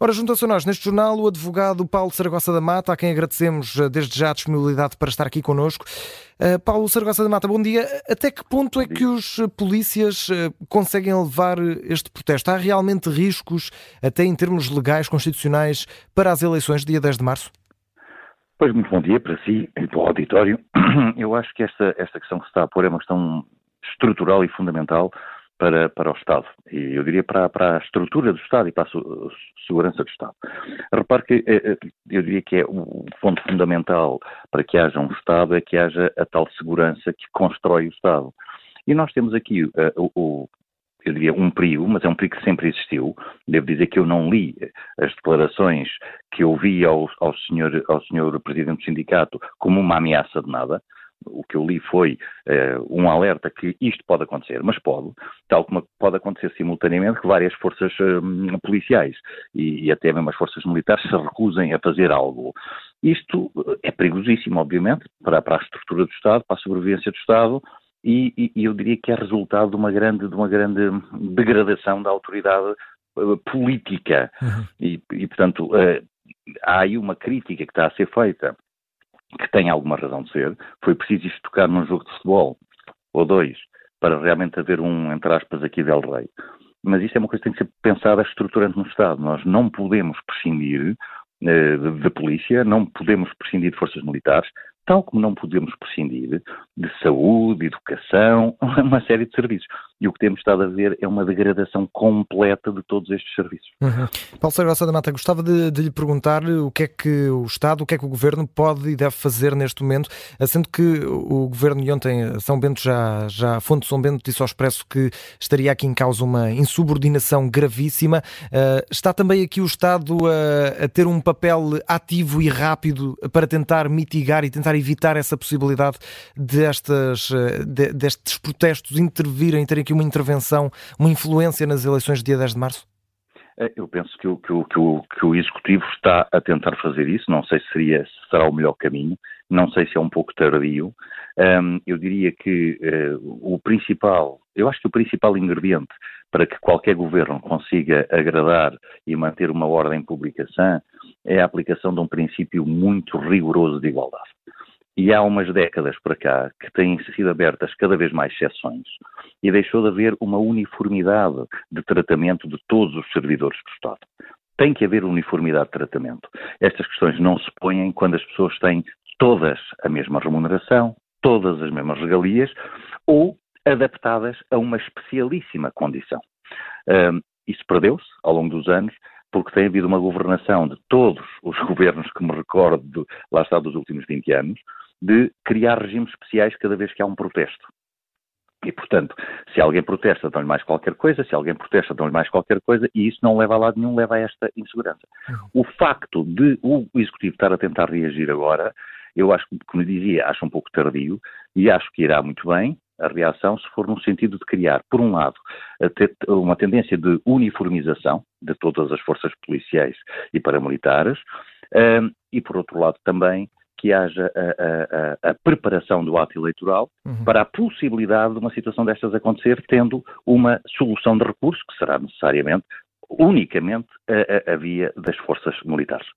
Ora, junta-se a nós neste jornal o advogado Paulo Saragossa da Mata, a quem agradecemos eh, desde já a disponibilidade para estar aqui connosco. Uh, Paulo Saragossa da Mata, bom dia. Até que ponto é que os eh, polícias uh, conseguem levar este protesto? Há realmente riscos, até em termos legais, constitucionais, para as eleições de dia 10 de março? Pois, muito bom dia para si e para o auditório. Eu acho que esta, esta questão que se está a pôr é uma questão estrutural e fundamental para, para o Estado. E eu diria para, para a estrutura do Estado e para a segurança do Estado. Repare que eh, eh, eu diria que é o ponto fundamental para que haja um Estado é que haja a tal segurança que constrói o Estado. E nós temos aqui uh, o, eu diria, um perigo, mas é um perigo que sempre existiu. Devo dizer que eu não li as declarações que eu vi ao, ao, senhor, ao senhor Presidente do Sindicato como uma ameaça de nada o que eu li foi uh, um alerta que isto pode acontecer, mas pode, tal como pode acontecer simultaneamente que várias forças uh, policiais e, e, até mesmo as forças militares se recusem a fazer algo. Isto eh, é perigosíssimo, obviamente, para, para a estrutura do Estado, para a sobrevivência do Estado, e, e, e, eu diria que é resultado de uma grande, de uma grande degradação da autoridade uh, política. Uhum. E, e, portanto, há aí uma crítica que está a ser feita que tem alguma razão de ser, foi preciso isto tocar num jogo de futebol, ou dois, para realmente haver um, entre aspas, aqui del rei. Mas isto é uma coisa que tem que ser pensada estruturante no Estado. Nós não podemos prescindir eh, de polícia, não podemos prescindir de forças militares, tal como não podemos prescindir de saúde, educação, uma série de serviços. E o que temos estado a ver é uma degradação completa de todos estes serviços. Uhum. Paulo Sérgio da Mata, gostava de, de, lhe perguntar o que é que o Estado, o que é que o Governo pode e deve fazer neste momento, sendo que o Governo e ontem São Bento já, já a Fonte São Bento disse ao Expresso que estaria aqui em causa uma insubordinação gravíssima. Uh, está também aqui o Estado a, a ter um papel ativo e rápido para tentar mitigar e tentar evitar essa possibilidade destas, eh, de, destes protestos intervirem, terem aqui uma intervenção, uma influência nas eleições de dia 10 de março? É, eu penso que o, que, o, que, o, que o, Executivo está a tentar fazer isso, não sei se, seria, se será o melhor caminho, não sei se é um pouco tardio. Um, eu diria que uh, o principal, eu acho que o principal ingrediente para que qualquer governo consiga agradar e manter uma ordem pública sã é a aplicação de um princípio muito rigoroso de igualdade e há umas décadas para cá que têm sido abertas cada vez mais exceções e deixou de haver uma uniformidade de tratamento de todos os servidores do Estado. Tem que haver uniformidade de tratamento. Estas questões não se põem quando as pessoas têm todas a mesma remuneração, todas as mesmas regalias ou adaptadas a uma especialíssima condição. Um, isso perdeu-se ao longo dos anos porque tem havido uma governação de todos os governos que me recordo, de, lá está, dos últimos 20 anos, de criar regimes especiais cada vez que há um protesto. E, portanto, se alguém protesta, dão-lhe mais qualquer coisa, se alguém protesta, dão-lhe mais qualquer coisa, e isso não leva a lado nenhum, leva a esta insegurança. O facto de o Executivo estar a tentar reagir agora, eu acho, como dizia, acho um pouco tardio, e acho que irá muito bem, a reação se for no sentido de criar, por um lado, uma tendência de uniformização de todas as forças policiais e paramilitares, um, e por outro lado também que haja a, a, a, preparação do ato eleitoral uhum. para a possibilidade de uma situação destas acontecer, tendo uma solução de recurso, que será necessariamente, unicamente, a, a via das forças militares.